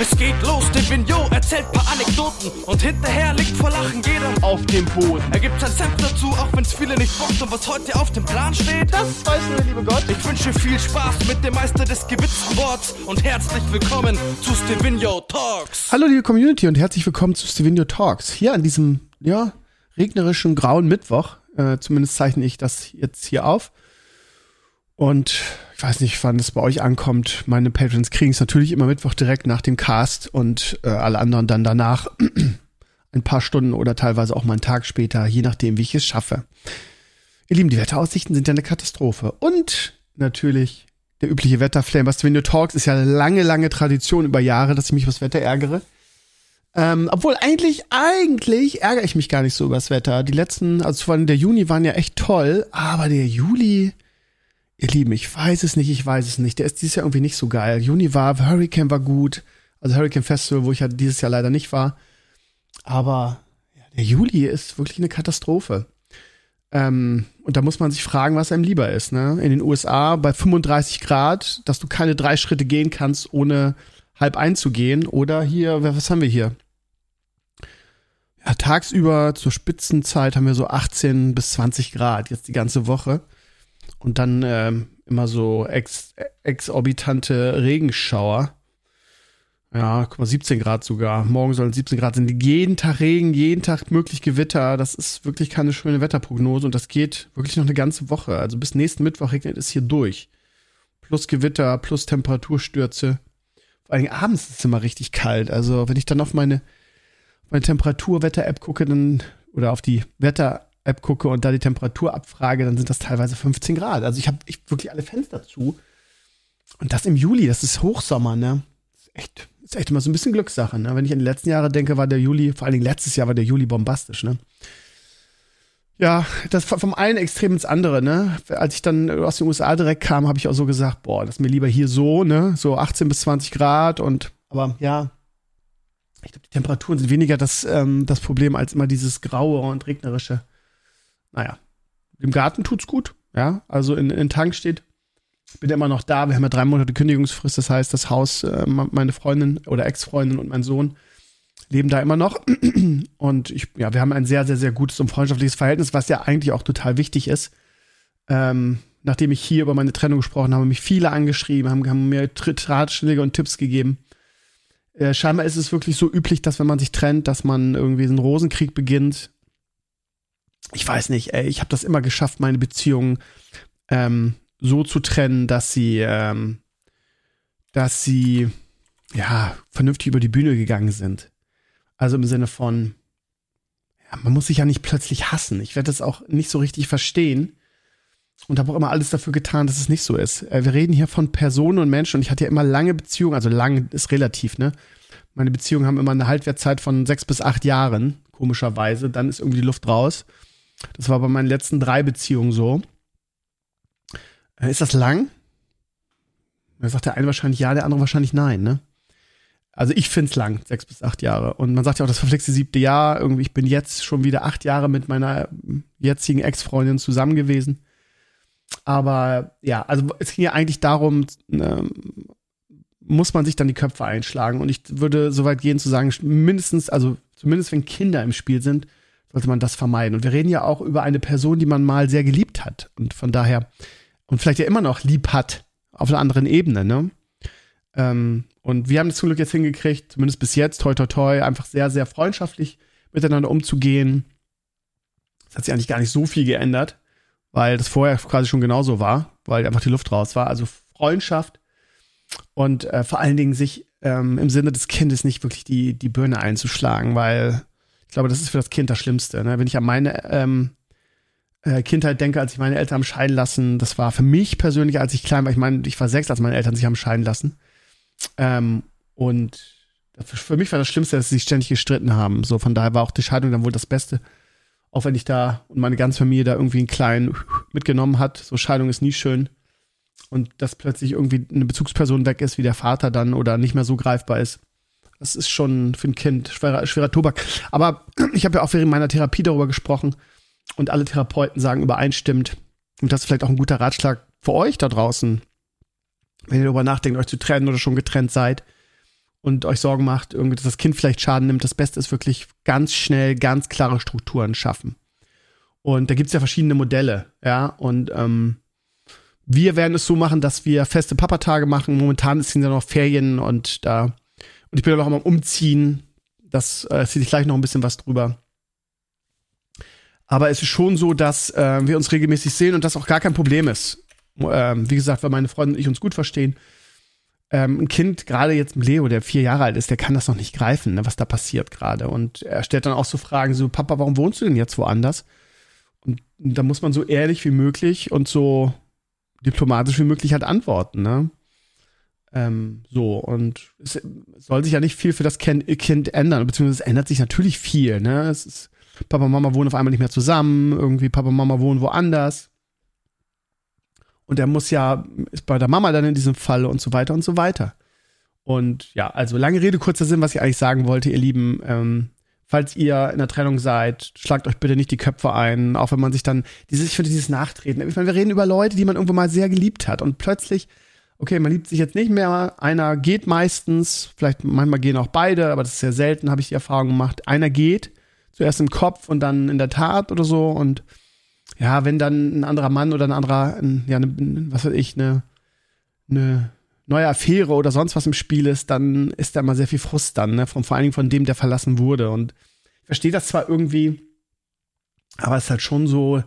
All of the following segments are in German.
Es geht los, der Vignot erzählt paar Anekdoten und hinterher liegt vor Lachen jeder auf dem Boden. Er gibt sein Senf dazu, auch wenn's viele nicht bockt und was heute auf dem Plan steht, das weiß nur der liebe Gott. Ich wünsche viel Spaß mit dem Meister des gewitzten Worts und herzlich willkommen zu Stevino Talks. Hallo liebe Community und herzlich willkommen zu Stevino Talks. Hier an diesem, ja, regnerischen grauen Mittwoch. Äh, zumindest zeichne ich das jetzt hier auf. Und ich weiß nicht, wann es bei euch ankommt. Meine Patrons kriegen es natürlich immer Mittwoch direkt nach dem Cast und äh, alle anderen dann danach ein paar Stunden oder teilweise auch mal einen Tag später, je nachdem, wie ich es schaffe. Ihr Lieben, die Wetteraussichten sind ja eine Katastrophe. Und natürlich der übliche Wetterflame. Was wenn du talks, ist ja eine lange, lange Tradition über Jahre, dass ich mich übers Wetter ärgere. Ähm, obwohl eigentlich, eigentlich ärgere ich mich gar nicht so übers Wetter. Die letzten, also vor allem der Juni waren ja echt toll, aber der Juli, Ihr Lieben, ich weiß es nicht, ich weiß es nicht. Der ist dieses Jahr irgendwie nicht so geil. Juni war, Hurricane war gut. Also Hurricane Festival, wo ich ja dieses Jahr leider nicht war. Aber ja, der Juli ist wirklich eine Katastrophe. Ähm, und da muss man sich fragen, was einem lieber ist. Ne? In den USA bei 35 Grad, dass du keine drei Schritte gehen kannst, ohne halb einzugehen. Oder hier, was haben wir hier? Ja, tagsüber zur Spitzenzeit haben wir so 18 bis 20 Grad, jetzt die ganze Woche und dann ähm, immer so ex exorbitante Regenschauer. Ja, guck mal, 17 Grad sogar. Morgen sollen 17 Grad sein. Jeden Tag Regen, jeden Tag möglich Gewitter. Das ist wirklich keine schöne Wetterprognose und das geht wirklich noch eine ganze Woche. Also bis nächsten Mittwoch regnet es hier durch. Plus Gewitter, plus Temperaturstürze. Vor allem abends ist es immer richtig kalt. Also wenn ich dann auf meine, meine Temperaturwetter-App gucke, dann oder auf die Wetter App gucke und da die Temperatur abfrage, dann sind das teilweise 15 Grad. Also ich habe ich wirklich alle Fenster zu. Und das im Juli, das ist Hochsommer, ne? Das ist echt, ist echt immer so ein bisschen Glückssache, ne? Wenn ich an die letzten Jahre denke, war der Juli, vor allen Dingen letztes Jahr war der Juli bombastisch, ne? Ja, das vom einen Extrem ins andere, ne? Als ich dann aus den USA direkt kam, habe ich auch so gesagt, boah, das ist mir lieber hier so, ne? So 18 bis 20 Grad und, aber ja, ich glaube, die Temperaturen sind weniger das, ähm, das Problem als immer dieses graue und regnerische naja, im Garten tut's gut. Ja, also in, in Tank steht, bin immer noch da. Wir haben ja drei Monate Kündigungsfrist. Das heißt, das Haus, äh, meine Freundin oder Ex-Freundin und mein Sohn leben da immer noch. Und ich, ja, wir haben ein sehr, sehr, sehr gutes und freundschaftliches Verhältnis, was ja eigentlich auch total wichtig ist. Ähm, nachdem ich hier über meine Trennung gesprochen habe, haben mich viele angeschrieben, haben, haben mir Ratschläge und Tipps gegeben. Äh, scheinbar ist es wirklich so üblich, dass wenn man sich trennt, dass man irgendwie einen Rosenkrieg beginnt ich weiß nicht, ey, ich habe das immer geschafft, meine Beziehungen ähm, so zu trennen, dass sie, ähm, dass sie ja vernünftig über die Bühne gegangen sind. Also im Sinne von, ja, man muss sich ja nicht plötzlich hassen. Ich werde das auch nicht so richtig verstehen und habe auch immer alles dafür getan, dass es nicht so ist. Äh, wir reden hier von Personen und Menschen und ich hatte ja immer lange Beziehungen, also lang ist relativ, ne? Meine Beziehungen haben immer eine Haltwertzeit von sechs bis acht Jahren, komischerweise. Dann ist irgendwie die Luft raus. Das war bei meinen letzten drei Beziehungen so. Äh, ist das lang? Da sagt der eine wahrscheinlich ja, der andere wahrscheinlich nein, ne? Also ich finde es lang, sechs bis acht Jahre. Und man sagt ja auch, das verflixte siebte Jahr. Irgendwie, ich bin jetzt schon wieder acht Jahre mit meiner jetzigen Ex-Freundin zusammen gewesen. Aber ja, also es ging ja eigentlich darum, ähm, muss man sich dann die Köpfe einschlagen. Und ich würde so weit gehen zu sagen, mindestens, also zumindest wenn Kinder im Spiel sind, sollte man das vermeiden. Und wir reden ja auch über eine Person, die man mal sehr geliebt hat und von daher und vielleicht ja immer noch lieb hat auf einer anderen Ebene, ne? Ähm, und wir haben es zum Glück jetzt hingekriegt, zumindest bis jetzt, toi toi toi, einfach sehr, sehr freundschaftlich miteinander umzugehen. Es hat sich eigentlich gar nicht so viel geändert, weil das vorher quasi schon genauso war, weil einfach die Luft raus war. Also Freundschaft und äh, vor allen Dingen sich ähm, im Sinne des Kindes nicht wirklich die, die Birne einzuschlagen, weil ich glaube, das ist für das Kind das Schlimmste. Ne? Wenn ich an meine ähm, äh, Kindheit denke, als ich meine Eltern haben scheiden lassen, das war für mich persönlich, als ich klein war, ich meine, ich war sechs, als meine Eltern sich haben scheiden lassen. Ähm, und für mich war das Schlimmste, dass sie sich ständig gestritten haben. So, von daher war auch die Scheidung dann wohl das Beste. Auch wenn ich da und meine ganze Familie da irgendwie einen kleinen mitgenommen hat. So, Scheidung ist nie schön. Und dass plötzlich irgendwie eine Bezugsperson weg ist, wie der Vater dann oder nicht mehr so greifbar ist. Das ist schon für ein Kind schwerer, schwerer Tobak. Aber ich habe ja auch während meiner Therapie darüber gesprochen und alle Therapeuten sagen übereinstimmt, und das ist vielleicht auch ein guter Ratschlag für euch da draußen, wenn ihr darüber nachdenkt, euch zu trennen oder schon getrennt seid und euch Sorgen macht, irgendwie, dass das Kind vielleicht Schaden nimmt. Das Beste ist wirklich ganz schnell, ganz klare Strukturen schaffen. Und da gibt es ja verschiedene Modelle, ja. Und ähm, wir werden es so machen, dass wir feste Papatage machen. Momentan sind ja noch Ferien und da und ich bin ja noch am Umziehen. Das äh, erzähle ich gleich noch ein bisschen was drüber. Aber es ist schon so, dass äh, wir uns regelmäßig sehen und das auch gar kein Problem ist. Ähm, wie gesagt, weil meine Freundin und ich uns gut verstehen. Ähm, ein Kind, gerade jetzt Leo, der vier Jahre alt ist, der kann das noch nicht greifen, ne, was da passiert gerade. Und er stellt dann auch so Fragen, so, Papa, warum wohnst du denn jetzt woanders? Und da muss man so ehrlich wie möglich und so diplomatisch wie möglich halt antworten, ne? Ähm, so, und es soll sich ja nicht viel für das Kind ändern, beziehungsweise es ändert sich natürlich viel, ne? Es ist, Papa und Mama wohnen auf einmal nicht mehr zusammen, irgendwie Papa und Mama wohnen woanders. Und er muss ja, ist bei der Mama dann in diesem Fall und so weiter und so weiter. Und ja, also lange Rede, kurzer Sinn, was ich eigentlich sagen wollte, ihr Lieben, ähm, falls ihr in der Trennung seid, schlagt euch bitte nicht die Köpfe ein, auch wenn man sich dann, dieses, ich finde dieses Nachtreten. Ich meine, wir reden über Leute, die man irgendwo mal sehr geliebt hat und plötzlich okay, man liebt sich jetzt nicht mehr, einer geht meistens, vielleicht manchmal gehen auch beide, aber das ist sehr selten, habe ich die Erfahrung gemacht. Einer geht, zuerst im Kopf und dann in der Tat oder so und ja, wenn dann ein anderer Mann oder ein anderer, ein, ja, eine, was weiß ich, eine, eine neue Affäre oder sonst was im Spiel ist, dann ist da immer sehr viel Frust dann, ne? Von, vor allen Dingen von dem, der verlassen wurde. Und ich verstehe das zwar irgendwie, aber es ist halt schon so,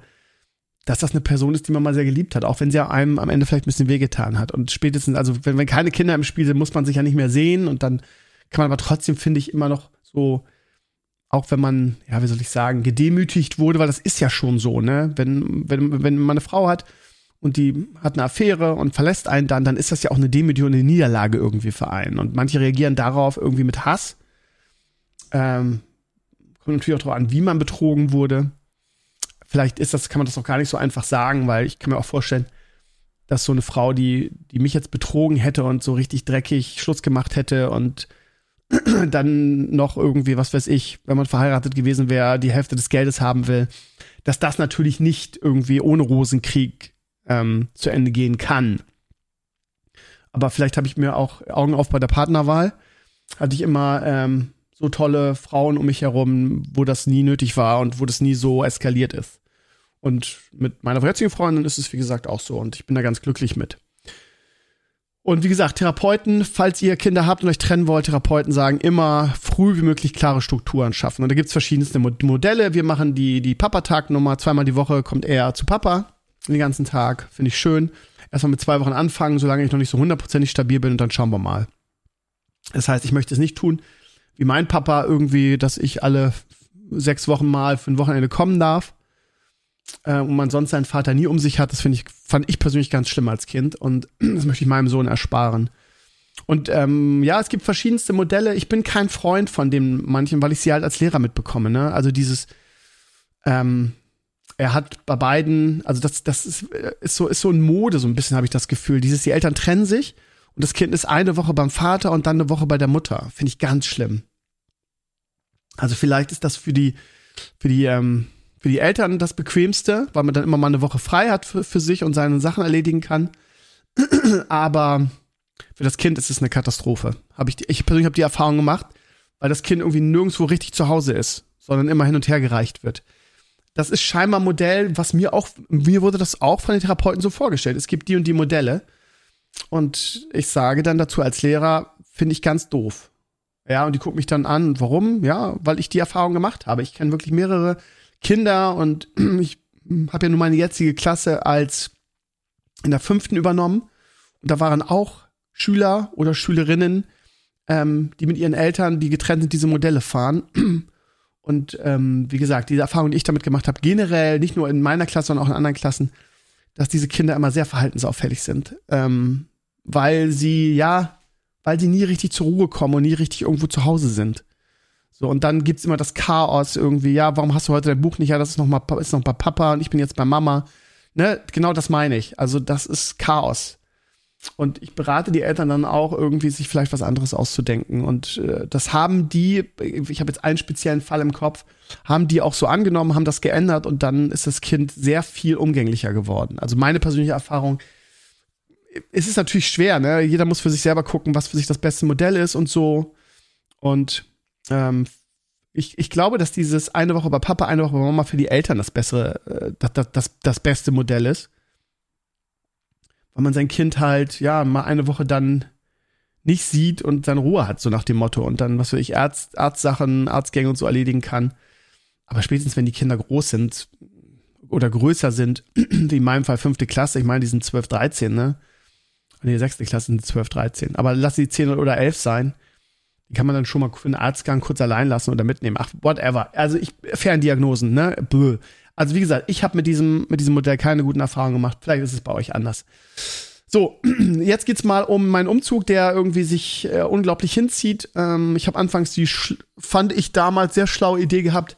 dass das eine Person ist, die man mal sehr geliebt hat, auch wenn sie einem am Ende vielleicht ein bisschen wehgetan hat. Und spätestens, also wenn, wenn keine Kinder im Spiel sind, muss man sich ja nicht mehr sehen und dann kann man aber trotzdem, finde ich, immer noch so, auch wenn man, ja, wie soll ich sagen, gedemütigt wurde, weil das ist ja schon so, ne? Wenn, wenn, wenn man eine Frau hat und die hat eine Affäre und verlässt einen dann, dann ist das ja auch eine Demütigung eine Niederlage irgendwie für einen. Und manche reagieren darauf irgendwie mit Hass. Ähm, kommt natürlich auch darauf an, wie man betrogen wurde vielleicht ist das, kann man das auch gar nicht so einfach sagen, weil ich kann mir auch vorstellen, dass so eine Frau, die, die mich jetzt betrogen hätte und so richtig dreckig Schluss gemacht hätte und dann noch irgendwie, was weiß ich, wenn man verheiratet gewesen wäre, die Hälfte des Geldes haben will, dass das natürlich nicht irgendwie ohne Rosenkrieg ähm, zu Ende gehen kann. Aber vielleicht habe ich mir auch Augen auf bei der Partnerwahl. Hatte ich immer ähm, so tolle Frauen um mich herum, wo das nie nötig war und wo das nie so eskaliert ist. Und mit meiner jetzigen Freundin ist es, wie gesagt, auch so. Und ich bin da ganz glücklich mit. Und wie gesagt, Therapeuten, falls ihr Kinder habt und euch trennen wollt, Therapeuten sagen immer früh wie möglich klare Strukturen schaffen. Und da gibt's verschiedenste Modelle. Wir machen die, die Papa-Tag-Nummer. Zweimal die Woche kommt er zu Papa den ganzen Tag. Finde ich schön. Erstmal mit zwei Wochen anfangen, solange ich noch nicht so hundertprozentig stabil bin und dann schauen wir mal. Das heißt, ich möchte es nicht tun, wie mein Papa irgendwie, dass ich alle sechs Wochen mal für ein Wochenende kommen darf äh, und man sonst seinen Vater nie um sich hat, das finde ich, fand ich persönlich ganz schlimm als Kind und das möchte ich meinem Sohn ersparen. Und ähm, ja, es gibt verschiedenste Modelle. Ich bin kein Freund von dem manchen, weil ich sie halt als Lehrer mitbekomme. Ne? Also dieses, ähm, er hat bei beiden, also das, das ist, ist so, ist so ein Mode, so ein bisschen habe ich das Gefühl. Dieses, die Eltern trennen sich und das Kind ist eine Woche beim Vater und dann eine Woche bei der Mutter. Finde ich ganz schlimm. Also vielleicht ist das für die, für die, ähm, für die Eltern das Bequemste, weil man dann immer mal eine Woche frei hat für, für sich und seine Sachen erledigen kann. Aber für das Kind ist es eine Katastrophe. Hab ich, ich persönlich habe die Erfahrung gemacht, weil das Kind irgendwie nirgendwo richtig zu Hause ist, sondern immer hin und her gereicht wird. Das ist scheinbar ein Modell, was mir auch, mir wurde das auch von den Therapeuten so vorgestellt. Es gibt die und die Modelle. Und ich sage dann dazu als Lehrer, finde ich ganz doof. Ja, und die gucken mich dann an. Warum? Ja, weil ich die Erfahrung gemacht habe. Ich kenne wirklich mehrere Kinder und ich habe ja nun meine jetzige Klasse als in der fünften übernommen. Und da waren auch Schüler oder Schülerinnen, ähm, die mit ihren Eltern, die getrennt sind, diese Modelle fahren. Und ähm, wie gesagt, diese Erfahrung, die ich damit gemacht habe, generell, nicht nur in meiner Klasse, sondern auch in anderen Klassen, dass diese Kinder immer sehr verhaltensauffällig sind. Ähm, weil sie, ja, weil sie nie richtig zur Ruhe kommen und nie richtig irgendwo zu Hause sind. So, und dann gibt's immer das Chaos irgendwie, ja, warum hast du heute dein Buch nicht? Ja, das ist noch mal, ist noch bei Papa und ich bin jetzt bei Mama. Ne, genau das meine ich. Also, das ist Chaos. Und ich berate die Eltern dann auch irgendwie, sich vielleicht was anderes auszudenken. Und äh, das haben die, ich habe jetzt einen speziellen Fall im Kopf, haben die auch so angenommen, haben das geändert und dann ist das Kind sehr viel umgänglicher geworden. Also meine persönliche Erfahrung, es ist natürlich schwer, ne? Jeder muss für sich selber gucken, was für sich das beste Modell ist und so. Und ähm, ich, ich glaube, dass dieses eine Woche bei Papa, eine Woche bei Mama für die Eltern das bessere, äh, das, das, das beste Modell ist. Weil man sein Kind halt, ja, mal eine Woche dann nicht sieht und seine Ruhe hat, so nach dem Motto. Und dann, was weiß ich, Arzt, Arztsachen, Arztgänge und so erledigen kann. Aber spätestens, wenn die Kinder groß sind oder größer sind, wie in meinem Fall fünfte Klasse, ich meine, die sind 12, 13, ne? Nee, sechste Klasse sind 12, 13. Aber lass sie 10 oder 11 sein. Die kann man dann schon mal für einen Arztgang kurz allein lassen oder mitnehmen. Ach, whatever. Also ich, Ferndiagnosen, ne? Bäh. Also wie gesagt, ich habe mit diesem, mit diesem Modell keine guten Erfahrungen gemacht. Vielleicht ist es bei euch anders. So, jetzt geht's mal um meinen Umzug, der irgendwie sich äh, unglaublich hinzieht. Ähm, ich habe anfangs die, fand ich damals sehr schlaue Idee gehabt,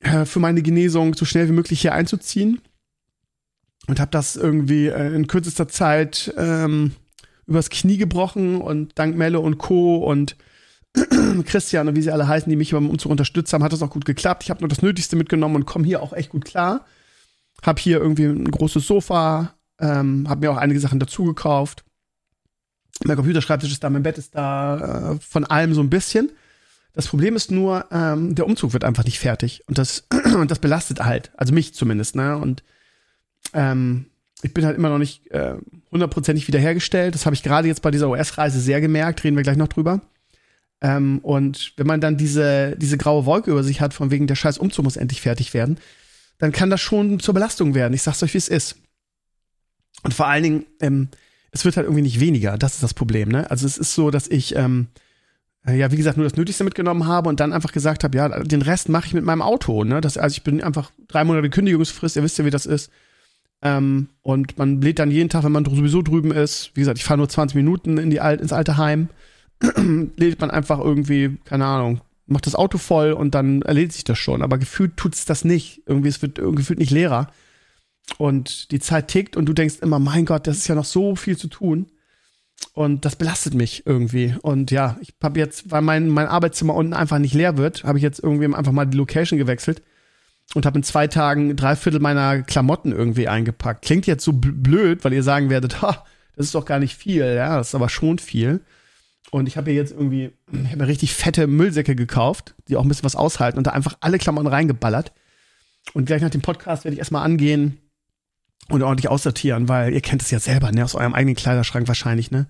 äh, für meine Genesung so schnell wie möglich hier einzuziehen. Und habe das irgendwie äh, in kürzester Zeit ähm, übers Knie gebrochen und dank Melle und Co. und Christian und wie sie alle heißen, die mich beim Umzug unterstützt haben, hat das auch gut geklappt. Ich habe nur das Nötigste mitgenommen und komme hier auch echt gut klar. Hab hier irgendwie ein großes Sofa, ähm, habe mir auch einige Sachen dazu gekauft. Mein Computerschreibtisch ist da, mein Bett ist da, äh, von allem so ein bisschen. Das Problem ist nur, ähm, der Umzug wird einfach nicht fertig und das und das belastet halt, also mich zumindest, ne? Und ähm, ich bin halt immer noch nicht äh, hundertprozentig äh, wiederhergestellt. Das habe ich gerade jetzt bei dieser US-Reise sehr gemerkt. Reden wir gleich noch drüber. Ähm, und wenn man dann diese diese graue Wolke über sich hat, von wegen der Scheiß Umzug muss endlich fertig werden, dann kann das schon zur Belastung werden. Ich sag's euch, wie es ist. Und vor allen Dingen, ähm, es wird halt irgendwie nicht weniger. Das ist das Problem, ne? Also es ist so, dass ich, ähm, äh, ja, wie gesagt, nur das Nötigste mitgenommen habe und dann einfach gesagt habe, ja, den Rest mache ich mit meinem Auto, ne? Das, also ich bin einfach drei Monate Kündigungsfrist, ihr wisst ja, wie das ist. Ähm, und man lädt dann jeden Tag, wenn man sowieso drüben ist, wie gesagt, ich fahre nur 20 Minuten in die Al ins alte Heim, lädt man einfach irgendwie, keine Ahnung, macht das Auto voll und dann erledigt sich das schon. Aber gefühlt tut es das nicht. Irgendwie, es wird gefühlt nicht leerer und die Zeit tickt und du denkst immer, mein Gott, das ist ja noch so viel zu tun. Und das belastet mich irgendwie. Und ja, ich habe jetzt, weil mein, mein Arbeitszimmer unten einfach nicht leer wird, habe ich jetzt irgendwie einfach mal die Location gewechselt und habe in zwei Tagen drei Viertel meiner Klamotten irgendwie eingepackt. Klingt jetzt so blöd, weil ihr sagen werdet, ha, das ist doch gar nicht viel, ja, das ist aber schon viel. Und ich habe hier jetzt irgendwie, ich habe richtig fette Müllsäcke gekauft, die auch ein bisschen was aushalten und da einfach alle Klamotten reingeballert. Und gleich nach dem Podcast werde ich erstmal angehen, und ordentlich aussortieren, weil ihr kennt es ja selber, ne, aus eurem eigenen Kleiderschrank wahrscheinlich, ne?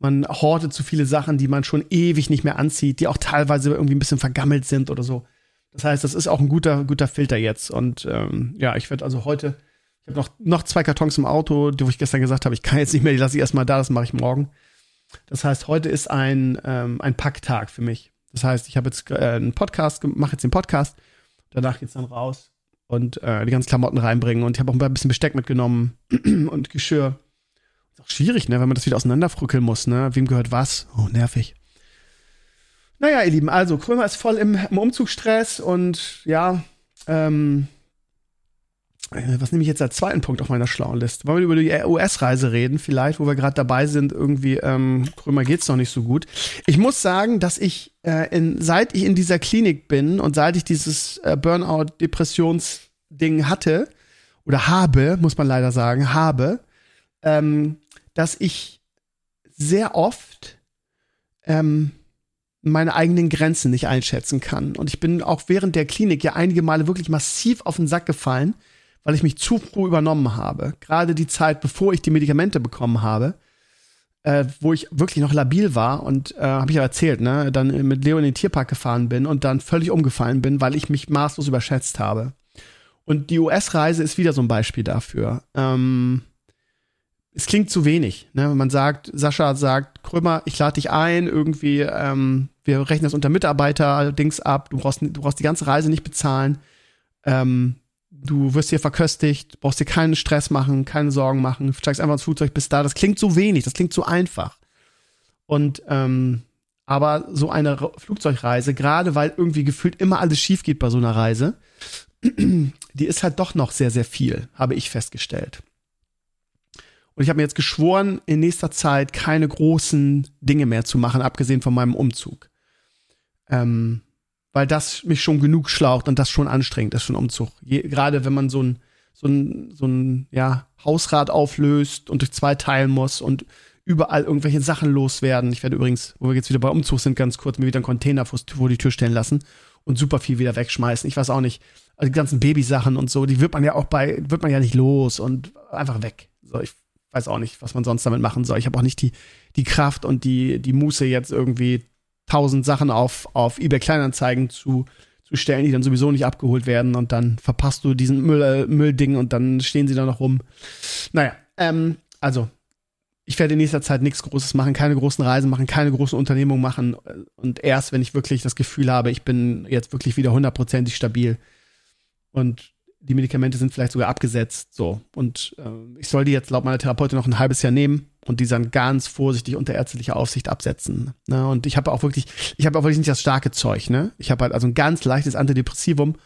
Man hortet zu viele Sachen, die man schon ewig nicht mehr anzieht, die auch teilweise irgendwie ein bisschen vergammelt sind oder so. Das heißt, das ist auch ein guter, guter Filter jetzt. Und ähm, ja, ich werde also heute, ich habe noch, noch zwei Kartons im Auto, die wo ich gestern gesagt habe, ich kann jetzt nicht mehr, die lasse ich erstmal da, das mache ich morgen. Das heißt, heute ist ein, ähm, ein Packtag für mich. Das heißt, ich habe jetzt äh, einen Podcast, mache jetzt den Podcast, danach geht's dann raus und äh, die ganzen Klamotten reinbringen. Und ich habe auch ein bisschen Besteck mitgenommen und Geschirr. Ist auch schwierig, ne, wenn man das wieder auseinanderfrickeln muss, ne? Wem gehört was? Oh, nervig. Naja, ihr Lieben, also Krömer ist voll im, im Umzugsstress und ja, ähm, äh, was nehme ich jetzt als zweiten Punkt auf meiner schlauen Liste? Wollen wir über die US-Reise reden, vielleicht, wo wir gerade dabei sind, irgendwie, ähm, Krömer geht's noch nicht so gut. Ich muss sagen, dass ich, äh, in, seit ich in dieser Klinik bin und seit ich dieses äh, Burnout-Depressions-Ding hatte, oder habe, muss man leider sagen, habe, ähm, dass ich sehr oft ähm, meine eigenen Grenzen nicht einschätzen kann. Und ich bin auch während der Klinik ja einige Male wirklich massiv auf den Sack gefallen, weil ich mich zu früh übernommen habe. Gerade die Zeit, bevor ich die Medikamente bekommen habe, äh, wo ich wirklich noch labil war und äh, habe ich ja erzählt, ne, dann mit Leo in den Tierpark gefahren bin und dann völlig umgefallen bin, weil ich mich maßlos überschätzt habe. Und die US-Reise ist wieder so ein Beispiel dafür. Ähm, es klingt zu wenig. Ne? Man sagt, Sascha sagt, Krömer, ich lade dich ein, irgendwie, ähm, wir rechnen das unter Mitarbeiter-Dings ab, du brauchst, du brauchst die ganze Reise nicht bezahlen. Ähm, du wirst hier verköstigt, brauchst dir keinen Stress machen, keine Sorgen machen, steigst einfach ins Flugzeug, bist da. Das klingt so wenig, das klingt so einfach. Und ähm, aber so eine Flugzeugreise, gerade weil irgendwie gefühlt immer alles schief geht bei so einer Reise, die ist halt doch noch sehr, sehr viel, habe ich festgestellt. Und ich habe mir jetzt geschworen, in nächster Zeit keine großen Dinge mehr zu machen, abgesehen von meinem Umzug. Ähm, weil das mich schon genug schlaucht und das schon anstrengend ist, schon Umzug. Je, gerade wenn man so ein, so ein, so ein ja, Hausrat auflöst und durch zwei teilen muss und überall irgendwelche Sachen loswerden. Ich werde übrigens, wo wir jetzt wieder bei Umzug sind, ganz kurz mir wieder einen Container vor die Tür stellen lassen und super viel wieder wegschmeißen. Ich weiß auch nicht. Also die ganzen Babysachen und so, die wird man ja auch bei, wird man ja nicht los und einfach weg. So, ich weiß auch nicht, was man sonst damit machen soll. Ich habe auch nicht die, die Kraft und die, die Muße, jetzt irgendwie tausend Sachen auf, auf eBay Kleinanzeigen zu, zu stellen, die dann sowieso nicht abgeholt werden und dann verpasst du diesen Müll, äh, Müllding und dann stehen sie da noch rum. Naja, ähm, also ich werde in nächster Zeit nichts Großes machen, keine großen Reisen machen, keine großen Unternehmungen machen. Und erst, wenn ich wirklich das Gefühl habe, ich bin jetzt wirklich wieder hundertprozentig stabil und die Medikamente sind vielleicht sogar abgesetzt, so. Und äh, ich soll die jetzt laut meiner Therapeutin noch ein halbes Jahr nehmen und die dann ganz vorsichtig unter ärztlicher Aufsicht absetzen. Ne? Und ich habe auch wirklich, ich habe auch wirklich nicht das starke Zeug, ne? Ich habe halt also ein ganz leichtes Antidepressivum,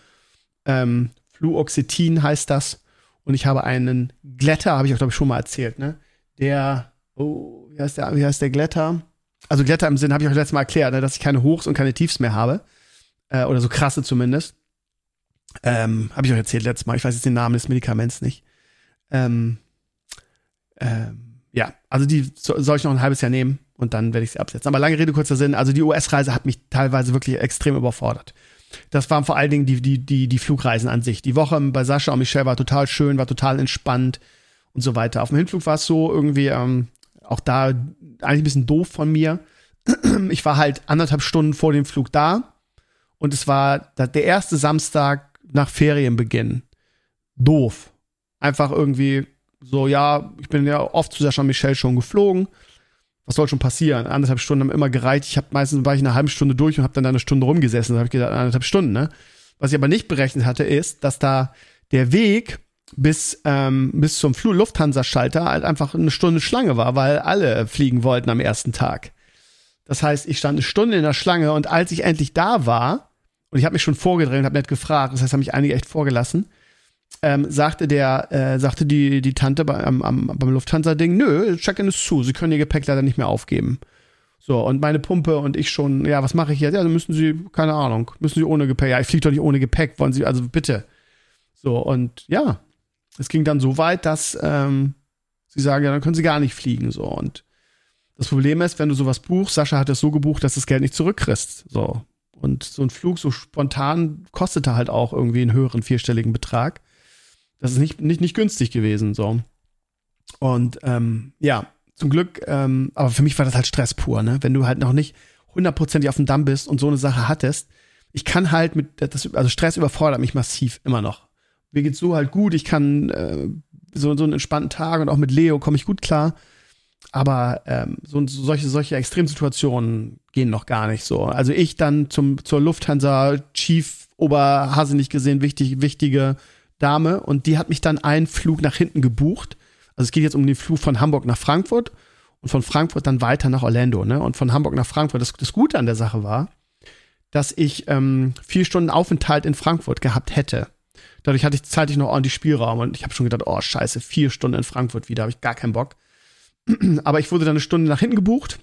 ähm, Fluoxetin heißt das. Und ich habe einen Glätter, habe ich auch, glaube ich, schon mal erzählt, ne? Der oh, wie heißt der, wie heißt der Glätter? Also Glätter im Sinn habe ich euch letztes Mal erklärt, ne, dass ich keine Hochs und keine Tiefs mehr habe. Äh, oder so krasse zumindest. Ähm, habe ich euch erzählt letztes Mal. Ich weiß jetzt den Namen des Medikaments nicht. Ähm, ähm, ja, also die so, soll ich noch ein halbes Jahr nehmen und dann werde ich sie absetzen. Aber lange Rede, kurzer Sinn. Also die US-Reise hat mich teilweise wirklich extrem überfordert. Das waren vor allen Dingen die, die, die, die Flugreisen an sich. Die Woche bei Sascha und Michelle war total schön, war total entspannt und so weiter. Auf dem Hinflug war es so irgendwie, ähm, auch da eigentlich ein bisschen doof von mir. Ich war halt anderthalb Stunden vor dem Flug da und es war der erste Samstag nach Ferienbeginn. Doof. Einfach irgendwie so, ja, ich bin ja oft zu Sascha Michel schon geflogen. Was soll schon passieren? Anderthalb Stunden haben immer gereicht. Ich habe meistens war ich eine halbe Stunde durch und habe dann eine Stunde rumgesessen. Da habe ich gedacht, anderthalb Stunden, ne? Was ich aber nicht berechnet hatte, ist, dass da der Weg bis, ähm, bis zum Lufthansa-Schalter halt einfach eine Stunde Schlange war, weil alle fliegen wollten am ersten Tag. Das heißt, ich stand eine Stunde in der Schlange und als ich endlich da war, und ich habe mich schon vorgedreht und habe nicht gefragt, das heißt, haben mich einige echt vorgelassen, ähm, sagte der, äh, sagte die, die Tante bei, am, am, beim Lufthansa-Ding, nö, Check-in ist zu, sie können ihr Gepäck leider nicht mehr aufgeben. So, und meine Pumpe und ich schon, ja, was mache ich jetzt? Ja, dann müssen sie, keine Ahnung, müssen sie ohne Gepäck. Ja, ich fliege doch nicht ohne Gepäck, wollen sie, also bitte. So, und ja, es ging dann so weit, dass ähm, sie sagen, ja, dann können sie gar nicht fliegen. So. Und das Problem ist, wenn du sowas buchst, Sascha hat es so gebucht, dass du das Geld nicht zurückkriegst. So. Und so ein Flug so spontan kostete halt auch irgendwie einen höheren vierstelligen Betrag. Das ist nicht, nicht, nicht günstig gewesen. So. Und ähm, ja, zum Glück, ähm, aber für mich war das halt Stress pur, ne? Wenn du halt noch nicht hundertprozentig auf dem Damm bist und so eine Sache hattest. Ich kann halt mit, das, also Stress überfordert mich massiv immer noch mir geht's so halt gut, ich kann äh, so, so einen entspannten Tag und auch mit Leo komme ich gut klar. Aber ähm, so, solche, solche Extremsituationen gehen noch gar nicht so. Also ich dann zum, zur Lufthansa Chief Oberhase nicht gesehen, wichtig, wichtige Dame. Und die hat mich dann einen Flug nach hinten gebucht. Also es geht jetzt um den Flug von Hamburg nach Frankfurt und von Frankfurt dann weiter nach Orlando. Ne? Und von Hamburg nach Frankfurt. Das, das Gute an der Sache war, dass ich ähm, vier Stunden Aufenthalt in Frankfurt gehabt hätte. Dadurch hatte ich zeitlich noch ordentlich Spielraum und ich habe schon gedacht, oh scheiße, vier Stunden in Frankfurt wieder, habe ich gar keinen Bock. Aber ich wurde dann eine Stunde nach hinten gebucht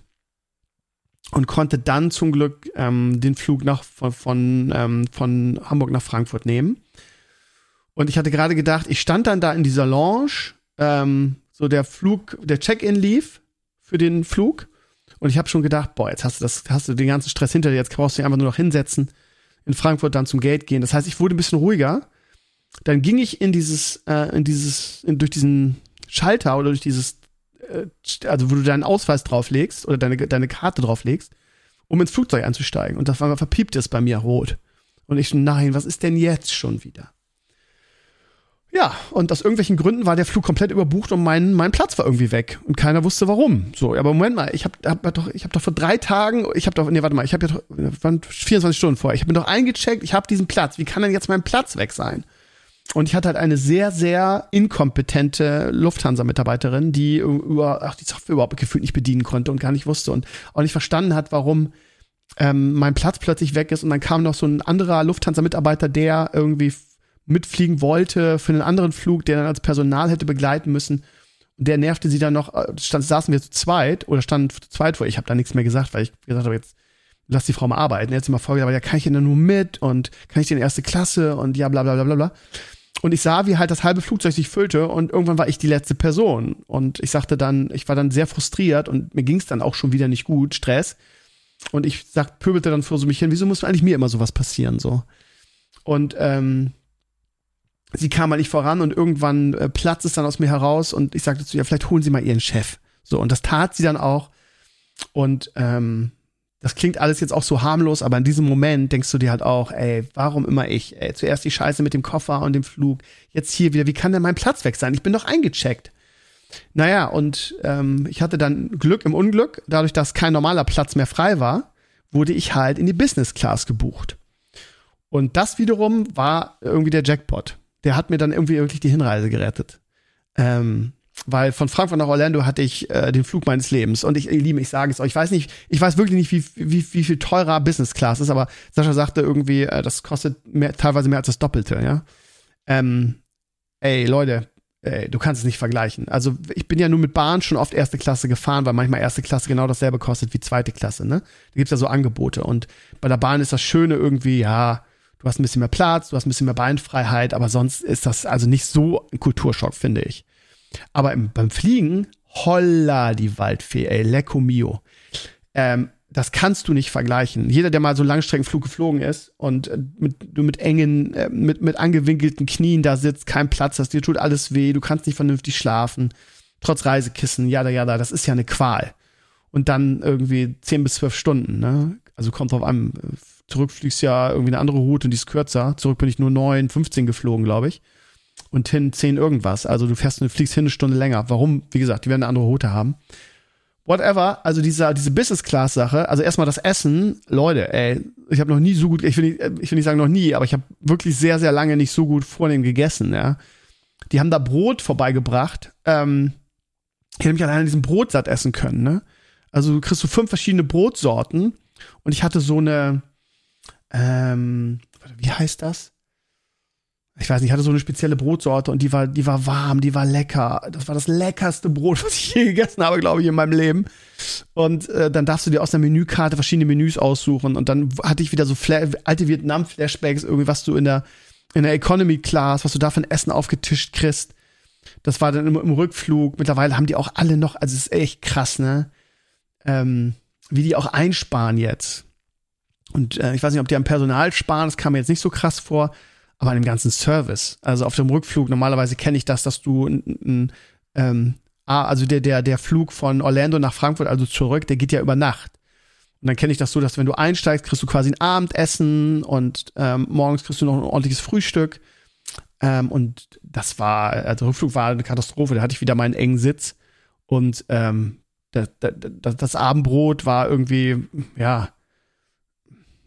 und konnte dann zum Glück ähm, den Flug nach, von, von, ähm, von Hamburg nach Frankfurt nehmen. Und ich hatte gerade gedacht, ich stand dann da in dieser Lounge, ähm, so der Flug, der Check-in lief für den Flug. Und ich habe schon gedacht, boah, jetzt hast du das, hast du den ganzen Stress hinter dir, jetzt brauchst du dich einfach nur noch hinsetzen, in Frankfurt dann zum Gate gehen. Das heißt, ich wurde ein bisschen ruhiger dann ging ich in dieses, äh, in dieses, in, durch diesen Schalter oder durch dieses, also wo du deinen Ausweis drauflegst oder deine, deine Karte drauflegst, um ins Flugzeug einzusteigen. Und das war verpiept es bei mir rot. Und ich so, nein, was ist denn jetzt schon wieder? Ja, und aus irgendwelchen Gründen war der Flug komplett überbucht und mein, mein Platz war irgendwie weg und keiner wusste warum. So, aber Moment mal, ich habe hab doch habe doch vor drei Tagen, ich habe doch nee, warte mal, ich habe ja doch waren 24 Stunden vorher. Ich habe mir doch eingecheckt, ich habe diesen Platz. Wie kann denn jetzt mein Platz weg sein? Und ich hatte halt eine sehr, sehr inkompetente Lufthansa-Mitarbeiterin, die über, ach, die Software überhaupt gefühlt nicht bedienen konnte und gar nicht wusste und auch nicht verstanden hat, warum ähm, mein Platz plötzlich weg ist. Und dann kam noch so ein anderer Lufthansa-Mitarbeiter, der irgendwie mitfliegen wollte für einen anderen Flug, der dann als Personal hätte begleiten müssen. Und der nervte sie dann noch, äh, stand, saßen wir zu zweit oder standen zu zweit vor. Ich habe da nichts mehr gesagt, weil ich gesagt habe, jetzt lass die Frau mal arbeiten. Er hat sie mal vorgedacht, ja, kann ich denn nur mit und kann ich denn erste Klasse und ja, bla bla bla bla bla. Und ich sah, wie halt das halbe Flugzeug sich füllte und irgendwann war ich die letzte Person. Und ich sagte dann, ich war dann sehr frustriert und mir ging es dann auch schon wieder nicht gut, Stress. Und ich sag, pöbelte dann vor so mich hin, wieso muss eigentlich mir immer sowas passieren, so. Und ähm, sie kam halt nicht voran und irgendwann äh, platzt es dann aus mir heraus und ich sagte zu ihr, vielleicht holen Sie mal Ihren Chef. So, und das tat sie dann auch. Und ähm, das klingt alles jetzt auch so harmlos, aber in diesem Moment denkst du dir halt auch, ey, warum immer ich? Ey, zuerst die Scheiße mit dem Koffer und dem Flug, jetzt hier wieder, wie kann denn mein Platz weg sein? Ich bin doch eingecheckt. Naja, und ähm, ich hatte dann Glück im Unglück. Dadurch, dass kein normaler Platz mehr frei war, wurde ich halt in die Business Class gebucht. Und das wiederum war irgendwie der Jackpot. Der hat mir dann irgendwie wirklich die Hinreise gerettet. Ähm, weil von Frankfurt nach Orlando hatte ich äh, den Flug meines Lebens. Und ich, ihr Lieben, ich sage es euch, ich weiß nicht, ich weiß wirklich nicht, wie, wie, wie viel teurer Business Class ist, aber Sascha sagte irgendwie, äh, das kostet mehr, teilweise mehr als das Doppelte, ja. Ähm, ey, Leute, ey, du kannst es nicht vergleichen. Also ich bin ja nur mit Bahn schon oft erste Klasse gefahren, weil manchmal erste Klasse genau dasselbe kostet wie zweite Klasse, ne? Da gibt's ja so Angebote. Und bei der Bahn ist das Schöne irgendwie, ja, du hast ein bisschen mehr Platz, du hast ein bisschen mehr Beinfreiheit, aber sonst ist das also nicht so ein Kulturschock, finde ich. Aber im, beim Fliegen, holla die Waldfee, ey, lecco mio. Ähm, das kannst du nicht vergleichen. Jeder, der mal so einen Langstreckenflug geflogen ist und äh, mit, du mit engen, äh, mit, mit angewinkelten Knien da sitzt, kein Platz hast, dir tut alles weh, du kannst nicht vernünftig schlafen, trotz Reisekissen, jada, jada, das ist ja eine Qual. Und dann irgendwie 10 bis 12 Stunden, ne? Also kommt drauf an, zurück fliegst ja irgendwie eine andere Route und die ist kürzer. Zurück bin ich nur 9, 15 geflogen, glaube ich und hin 10 irgendwas. Also du fährst, du fliegst hin eine Stunde länger. Warum? Wie gesagt, die werden eine andere Route haben. Whatever, also diese, diese Business-Class-Sache, also erstmal das Essen, Leute, ey, ich habe noch nie so gut, ich will, nicht, ich will nicht sagen noch nie, aber ich habe wirklich sehr, sehr lange nicht so gut vornehm gegessen, ja. Die haben da Brot vorbeigebracht. Ähm, ich hätte mich allein an diesem Brot satt essen können, ne? Also du kriegst so fünf verschiedene Brotsorten und ich hatte so eine, ähm, wie heißt das? Ich weiß nicht, ich hatte so eine spezielle Brotsorte und die war, die war warm, die war lecker. Das war das leckerste Brot, was ich je gegessen habe, glaube ich, in meinem Leben. Und äh, dann darfst du dir aus der Menükarte verschiedene Menüs aussuchen und dann hatte ich wieder so Fla alte Vietnam-Flashbacks, irgendwie, was du in der, in der Economy Class, was du da für ein Essen aufgetischt kriegst. Das war dann im, im Rückflug. Mittlerweile haben die auch alle noch, also es ist echt krass, ne? Ähm, wie die auch einsparen jetzt. Und äh, ich weiß nicht, ob die am Personal sparen, das kam mir jetzt nicht so krass vor aber an dem ganzen Service. Also auf dem Rückflug, normalerweise kenne ich das, dass du ein, ähm, also der, der, der Flug von Orlando nach Frankfurt, also zurück, der geht ja über Nacht. Und dann kenne ich das so, dass wenn du einsteigst, kriegst du quasi ein Abendessen und ähm, morgens kriegst du noch ein ordentliches Frühstück. Ähm, und das war, also Rückflug war eine Katastrophe. Da hatte ich wieder meinen engen Sitz. Und ähm, das, das, das Abendbrot war irgendwie, ja,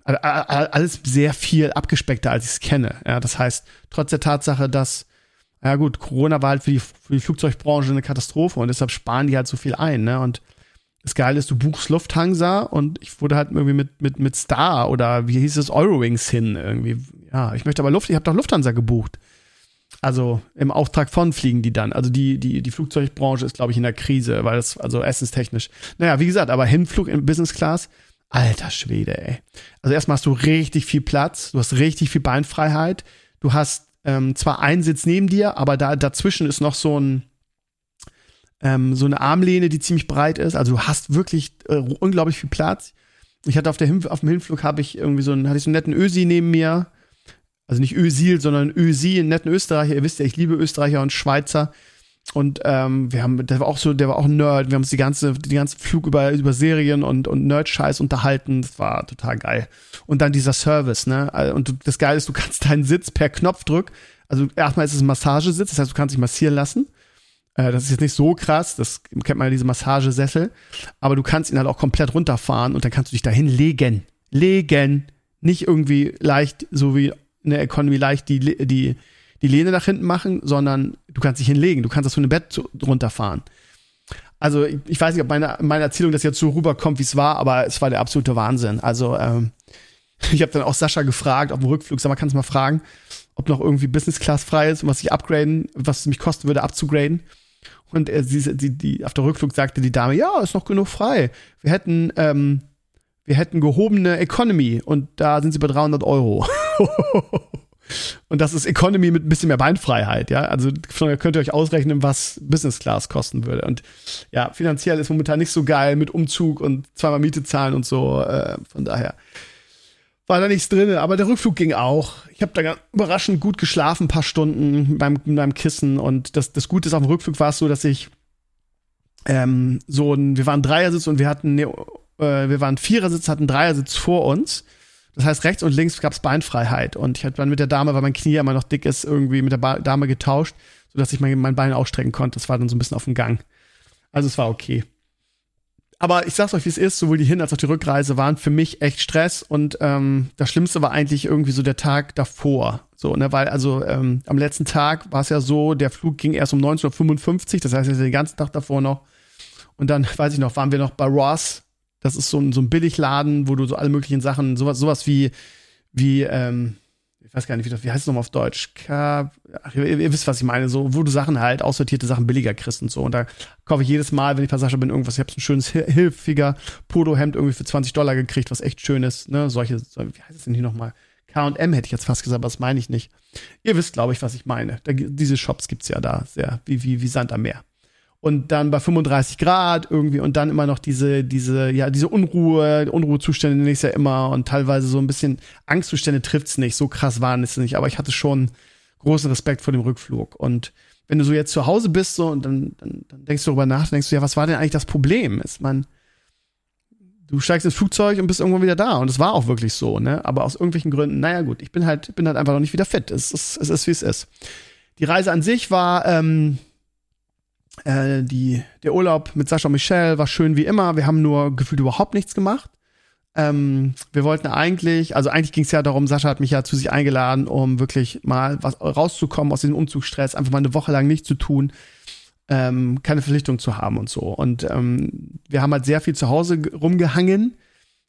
alles sehr viel abgespeckter, als ich es kenne. Ja, das heißt, trotz der Tatsache, dass, ja gut, Corona war halt für die, für die Flugzeugbranche eine Katastrophe und deshalb sparen die halt so viel ein. Ne? Und das Geile ist, du buchst Lufthansa und ich wurde halt irgendwie mit, mit, mit Star oder wie hieß es, Eurowings hin irgendwie. Ja, ich möchte aber Luft, ich habe doch Lufthansa gebucht. Also im Auftrag von fliegen die dann. Also die, die, die Flugzeugbranche ist, glaube ich, in der Krise, weil das, also essenstechnisch. Naja, wie gesagt, aber Hinflug in Business Class Alter Schwede, ey. Also erstmal hast du richtig viel Platz, du hast richtig viel Beinfreiheit, du hast ähm, zwar einen Sitz neben dir, aber da dazwischen ist noch so ein ähm, so eine Armlehne, die ziemlich breit ist. Also du hast wirklich äh, unglaublich viel Platz. Ich hatte auf, der Hin auf dem Hinflug habe ich irgendwie so einen, hatte ich so einen netten Ösi neben mir. Also nicht Ösil, sondern Ösi, einen netten Österreicher. Ihr wisst ja, ich liebe Österreicher und Schweizer. Und ähm, wir haben, der war auch so, der war auch Nerd. Wir haben uns die ganze, die ganze Flug über, über Serien und, und Nerd-Scheiß unterhalten. Das war total geil. Und dann dieser Service, ne? Und das Geile ist, du kannst deinen Sitz per Knopfdruck, also erstmal ist es ein Massagesitz, das heißt, du kannst dich massieren lassen. Äh, das ist jetzt nicht so krass, das kennt man ja diese Massagesessel. Aber du kannst ihn halt auch komplett runterfahren und dann kannst du dich dahin legen. Legen. Nicht irgendwie leicht, so wie in der Economy leicht die, die, die Lehne nach hinten machen, sondern du kannst dich hinlegen, du kannst das von dem Bett runterfahren. Also ich, weiß nicht, ob meine, meine Erzählung das jetzt so rüberkommt, wie es war, aber es war der absolute Wahnsinn. Also ähm, ich habe dann auch Sascha gefragt auf dem Rückflug, sag mal, kannst du mal fragen, ob noch irgendwie Business Class frei ist und was ich upgraden, was es mich kosten würde, abzugraden. Und er, sie, die, die, auf der Rückflug sagte die Dame, ja, ist noch genug frei. Wir hätten, ähm, wir hätten gehobene Economy und da sind sie bei 300 Euro. Und das ist Economy mit ein bisschen mehr Beinfreiheit, ja. Also könnt ihr euch ausrechnen, was Business Class kosten würde. Und ja, finanziell ist momentan nicht so geil mit Umzug und zweimal Miete zahlen und so. Äh, von daher war da nichts drin. Aber der Rückflug ging auch. Ich habe da überraschend gut geschlafen, ein paar Stunden beim, beim Kissen. Und das, das Gute ist, auf dem Rückflug war es so, dass ich ähm, so ein, wir waren Dreiersitz und wir hatten, ne, äh, wir waren Vierersitz, hatten Dreiersitz vor uns. Das heißt, rechts und links gab es Beinfreiheit. Und ich hatte dann mit der Dame, weil mein Knie immer noch dick ist, irgendwie mit der ba Dame getauscht, sodass ich mein, mein Bein ausstrecken konnte. Das war dann so ein bisschen auf dem Gang. Also es war okay. Aber ich sag's euch, wie es ist, sowohl die Hin- als auch die Rückreise waren für mich echt Stress. Und ähm, das Schlimmste war eigentlich irgendwie so der Tag davor. So, ne, weil also ähm, am letzten Tag war es ja so, der Flug ging erst um 19.55 Uhr, das heißt, den ganzen Tag davor noch. Und dann, weiß ich noch, waren wir noch bei Ross das ist so ein, so ein Billigladen, wo du so alle möglichen Sachen, sowas, sowas wie, wie, ähm, ich weiß gar nicht, wie, das, wie heißt es nochmal auf Deutsch? K Ach, ihr, ihr, wisst, was ich meine, so, wo du Sachen halt, aussortierte Sachen billiger kriegst und so. Und da kaufe ich jedes Mal, wenn ich bei Sascha bin, irgendwas, ich habe so ein schönes, hilfiger Podo-Hemd irgendwie für 20 Dollar gekriegt, was echt schön ist, ne, solche, wie heißt es denn hier nochmal? K&M hätte ich jetzt fast gesagt, aber das meine ich nicht. Ihr wisst, glaube ich, was ich meine. Da, diese Shops gibt's ja da sehr, wie, wie, wie Sand am Meer und dann bei 35 Grad irgendwie und dann immer noch diese, diese, ja, diese Unruhe, Unruhezustände nenne ich ja immer und teilweise so ein bisschen Angstzustände trifft's nicht. So krass waren es nicht, aber ich hatte schon großen Respekt vor dem Rückflug. Und wenn du so jetzt zu Hause bist so und dann, dann, dann denkst du darüber nach, denkst du, ja, was war denn eigentlich das Problem? Ist man, du steigst ins Flugzeug und bist irgendwann wieder da. Und es war auch wirklich so, ne? Aber aus irgendwelchen Gründen, naja, gut, ich bin halt, bin halt einfach noch nicht wieder fit. Es ist, es ist, wie es ist. Die Reise an sich war, ähm, äh, die, der Urlaub mit Sascha und Michelle war schön wie immer. Wir haben nur gefühlt überhaupt nichts gemacht. Ähm, wir wollten eigentlich, also eigentlich ging es ja darum, Sascha hat mich ja zu sich eingeladen, um wirklich mal was rauszukommen aus diesem Umzugsstress, einfach mal eine Woche lang nichts zu tun, ähm, keine Verpflichtung zu haben und so. Und ähm, wir haben halt sehr viel zu Hause rumgehangen.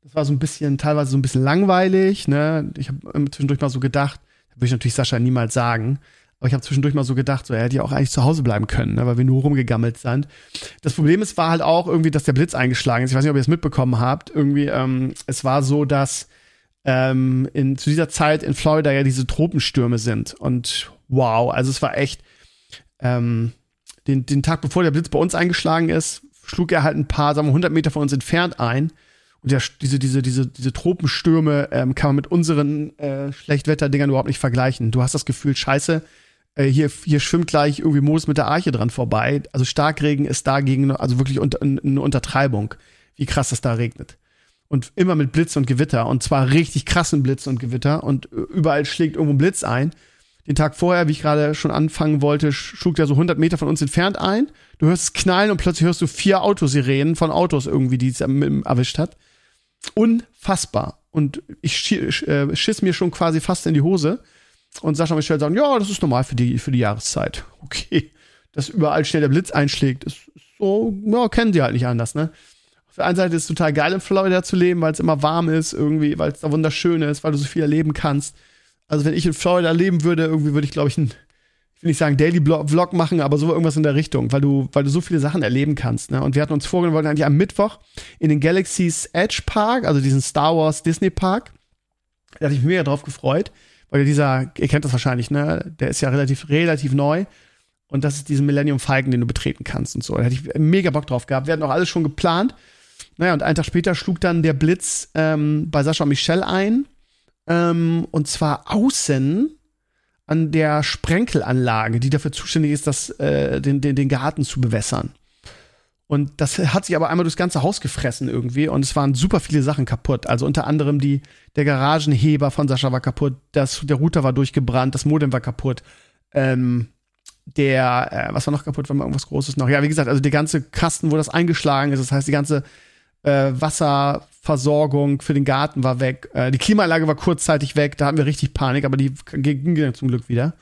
Das war so ein bisschen, teilweise so ein bisschen langweilig. Ne? Ich habe zwischendurch mal so gedacht, würde ich natürlich Sascha niemals sagen. Aber ich habe zwischendurch mal so gedacht, so, er hätte ja auch eigentlich zu Hause bleiben können, ne, weil wir nur rumgegammelt sind. Das Problem ist, war halt auch irgendwie, dass der Blitz eingeschlagen ist. Ich weiß nicht, ob ihr es mitbekommen habt. Irgendwie, ähm, es war so, dass ähm, in, zu dieser Zeit in Florida ja diese Tropenstürme sind. Und wow, also es war echt, ähm, den, den Tag bevor der Blitz bei uns eingeschlagen ist, schlug er halt ein paar, sagen wir, 100 Meter von uns entfernt ein. Und der, diese, diese, diese, diese Tropenstürme ähm, kann man mit unseren äh, Schlechtwetterdingern überhaupt nicht vergleichen. Du hast das Gefühl, scheiße, äh, hier, hier schwimmt gleich irgendwie Moos mit der Arche dran vorbei. Also Starkregen ist dagegen, also wirklich unter, eine Untertreibung, wie krass das da regnet. Und immer mit Blitz und Gewitter. Und zwar richtig krassen Blitz und Gewitter. Und überall schlägt irgendwo ein Blitz ein. Den Tag vorher, wie ich gerade schon anfangen wollte, schlug der so 100 Meter von uns entfernt ein. Du hörst es knallen und plötzlich hörst du vier Autosirenen von Autos irgendwie, die es erwischt hat. Unfassbar. Und ich äh, schiss mir schon quasi fast in die Hose. Und Sascha und Michelle sagen, ja, das ist normal für die, für die Jahreszeit. Okay. Dass überall schnell der Blitz einschlägt, ist so, ja, kennen sie halt nicht anders, ne? Auf der einen Seite ist es total geil, in Florida zu leben, weil es immer warm ist, irgendwie, weil es da wunderschön ist, weil du so viel erleben kannst. Also, wenn ich in Florida leben würde, irgendwie würde ich, glaube ich, ein, ich will nicht sagen Daily Vlog machen, aber so irgendwas in der Richtung, weil du, weil du so viele Sachen erleben kannst, ne? Und wir hatten uns vorgenommen, wir wollten eigentlich am Mittwoch in den Galaxy's Edge Park, also diesen Star Wars Disney Park. Da hatte ich mich mega drauf gefreut weil dieser, ihr kennt das wahrscheinlich, ne? Der ist ja relativ, relativ neu. Und das ist diesen Millennium Falcon, den du betreten kannst und so. Da hätte ich mega Bock drauf gehabt. Wir hatten auch alles schon geplant. Naja, und einen Tag später schlug dann der Blitz ähm, bei Sascha und Michelle ein. Ähm, und zwar außen an der Sprenkelanlage, die dafür zuständig ist, das, äh, den, den, den Garten zu bewässern. Und das hat sich aber einmal durchs ganze Haus gefressen irgendwie und es waren super viele Sachen kaputt. Also unter anderem die, der Garagenheber von Sascha war kaputt, das, der Router war durchgebrannt, das Modem war kaputt. Ähm, der, äh, was war noch kaputt, war mal irgendwas Großes noch. Ja, wie gesagt, also der ganze Kasten, wo das eingeschlagen ist, das heißt, die ganze äh, Wasserversorgung für den Garten war weg. Äh, die Klimaanlage war kurzzeitig weg, da hatten wir richtig Panik, aber die ging dann zum Glück wieder.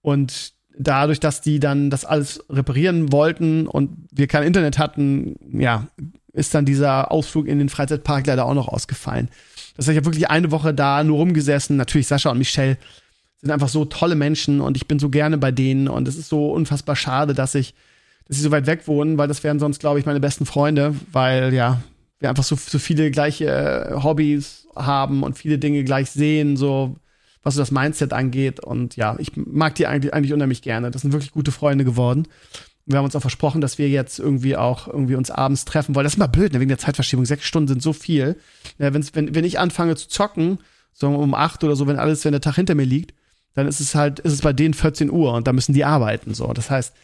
Und dadurch, dass die dann das alles reparieren wollten und wir kein Internet hatten, ja, ist dann dieser Ausflug in den Freizeitpark leider auch noch ausgefallen. Das heißt, ich habe wirklich eine Woche da nur rumgesessen. Natürlich Sascha und Michelle sind einfach so tolle Menschen und ich bin so gerne bei denen und es ist so unfassbar schade, dass ich, dass sie so weit weg wohnen, weil das wären sonst, glaube ich, meine besten Freunde, weil ja, wir einfach so, so viele gleiche äh, Hobbys haben und viele Dinge gleich sehen, so was so das Mindset angeht. Und ja, ich mag die eigentlich, eigentlich unheimlich gerne. Das sind wirklich gute Freunde geworden. Wir haben uns auch versprochen, dass wir jetzt irgendwie auch irgendwie uns abends treffen wollen. Das ist mal blöd, ne? wegen der Zeitverschiebung. Sechs Stunden sind so viel. Ja, wenn, wenn ich anfange zu zocken, so um acht oder so, wenn alles, wenn der Tag hinter mir liegt, dann ist es halt, ist es bei denen 14 Uhr und da müssen die arbeiten. So, das heißt,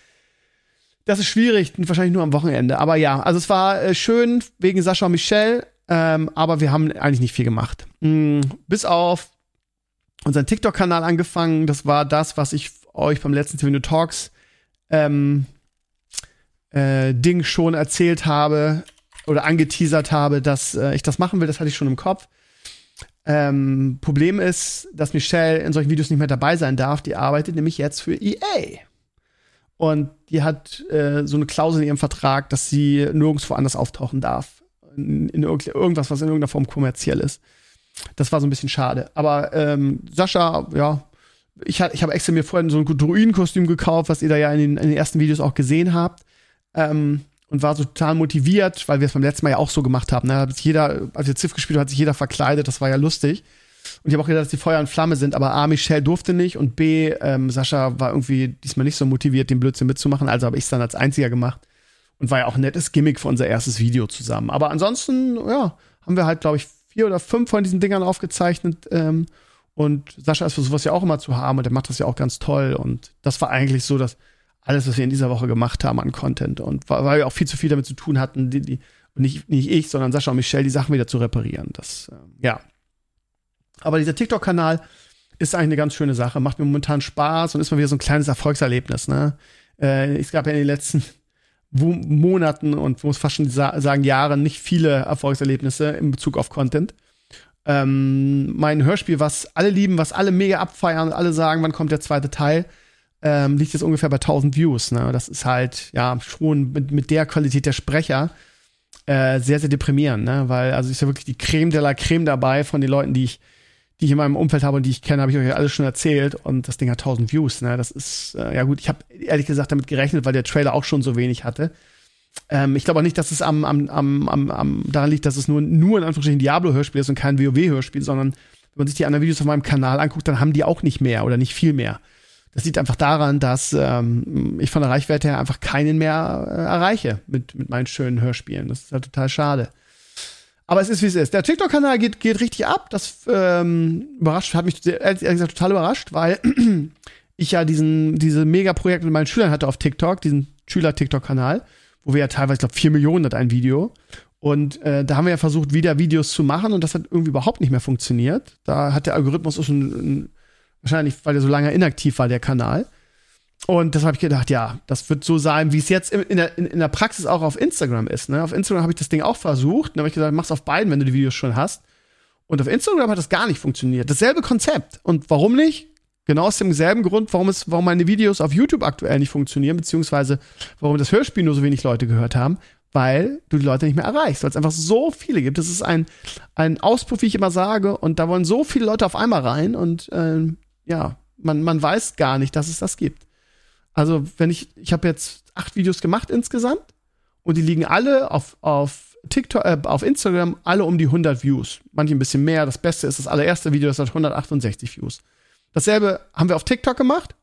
das ist schwierig, wahrscheinlich nur am Wochenende. Aber ja, also es war äh, schön wegen Sascha und Michelle, ähm, aber wir haben eigentlich nicht viel gemacht. Mhm, bis auf unseren TikTok-Kanal angefangen. Das war das, was ich euch beim letzten TV Talks ähm, äh, Ding schon erzählt habe oder angeteasert habe, dass äh, ich das machen will. Das hatte ich schon im Kopf. Ähm, Problem ist, dass Michelle in solchen Videos nicht mehr dabei sein darf. Die arbeitet nämlich jetzt für EA. Und die hat äh, so eine Klausel in ihrem Vertrag, dass sie nirgendwo anders auftauchen darf. In, in irgendwas, was in irgendeiner Form kommerziell ist. Das war so ein bisschen schade. Aber ähm, Sascha, ja, ich, ich habe extra mir vorhin so ein Druidenkostüm gekauft, was ihr da ja in den, in den ersten Videos auch gesehen habt. Ähm, und war so total motiviert, weil wir es beim letzten Mal ja auch so gemacht haben. Ne? Hat jeder, als wir Ziff gespielt haben, hat sich jeder verkleidet, das war ja lustig. Und ich habe auch gedacht, dass die Feuer und Flamme sind, aber A, Michelle durfte nicht und B, ähm, Sascha war irgendwie diesmal nicht so motiviert, den Blödsinn mitzumachen, also habe ich es dann als einziger gemacht. Und war ja auch ein nettes Gimmick für unser erstes Video zusammen. Aber ansonsten, ja, haben wir halt, glaube ich, vier oder fünf von diesen Dingern aufgezeichnet. Ähm, und Sascha ist für sowas ja auch immer zu haben und der macht das ja auch ganz toll. Und das war eigentlich so, dass alles, was wir in dieser Woche gemacht haben an Content. Und weil wir auch viel zu viel damit zu tun hatten, die, die, nicht, nicht ich, sondern Sascha und Michelle, die Sachen wieder zu reparieren. Das, äh, ja. Aber dieser TikTok-Kanal ist eigentlich eine ganz schöne Sache, macht mir momentan Spaß und ist mal wieder so ein kleines Erfolgserlebnis. Ne? Äh, es gab ja in den letzten Monaten und muss fast schon sagen Jahren nicht viele Erfolgserlebnisse in Bezug auf Content. Ähm, mein Hörspiel, was alle lieben, was alle mega abfeiern, alle sagen, wann kommt der zweite Teil, ähm, liegt jetzt ungefähr bei 1000 Views. Ne? Das ist halt ja schon mit, mit der Qualität der Sprecher äh, sehr, sehr deprimierend, ne? weil also ist ja wirklich die Creme de la Creme dabei von den Leuten, die ich, die ich in meinem Umfeld habe und die ich kenne, habe ich euch alles schon erzählt und das Ding hat 1000 Views. Ne? Das ist, äh, ja gut, ich habe ehrlich gesagt damit gerechnet, weil der Trailer auch schon so wenig hatte. Ähm, ich glaube auch nicht, dass es am, am, am, am, am daran liegt, dass es nur, nur in Anführungsstrichen Diablo-Hörspiel ist und kein WoW-Hörspiel, sondern wenn man sich die anderen Videos auf meinem Kanal anguckt, dann haben die auch nicht mehr oder nicht viel mehr. Das liegt einfach daran, dass ähm, ich von der Reichweite her einfach keinen mehr äh, erreiche mit, mit meinen schönen Hörspielen. Das ist halt total schade. Aber es ist, wie es ist. Der TikTok-Kanal geht, geht richtig ab. Das ähm, überrascht, hat mich ehrlich gesagt total überrascht, weil ich ja diesen, diese Mega-Projekte mit meinen Schülern hatte auf TikTok, diesen Schüler-TikTok-Kanal, wo wir ja teilweise, ich glaube, vier Millionen hat ein Video. Und äh, da haben wir ja versucht, wieder Videos zu machen und das hat irgendwie überhaupt nicht mehr funktioniert. Da hat der Algorithmus schon ein, Wahrscheinlich, weil er so lange inaktiv war, der Kanal. Und das habe ich gedacht, ja, das wird so sein, wie es jetzt in der, in, in der Praxis auch auf Instagram ist. Ne? Auf Instagram habe ich das Ding auch versucht. Dann habe ich gesagt, mach's auf beiden, wenn du die Videos schon hast. Und auf Instagram hat das gar nicht funktioniert. Dasselbe Konzept. Und warum nicht? Genau aus demselben Grund, warum, es, warum meine Videos auf YouTube aktuell nicht funktionieren, beziehungsweise warum das Hörspiel nur so wenig Leute gehört haben, weil du die Leute nicht mehr erreichst, weil es einfach so viele gibt. Das ist ein, ein Auspuff, wie ich immer sage, und da wollen so viele Leute auf einmal rein und äh, ja, man, man weiß gar nicht, dass es das gibt. Also, wenn ich, ich habe jetzt acht Videos gemacht insgesamt und die liegen alle auf, auf TikTok, äh, auf Instagram, alle um die 100 Views. Manche ein bisschen mehr. Das Beste ist das allererste Video, das hat 168 Views. Dasselbe haben wir auf TikTok gemacht.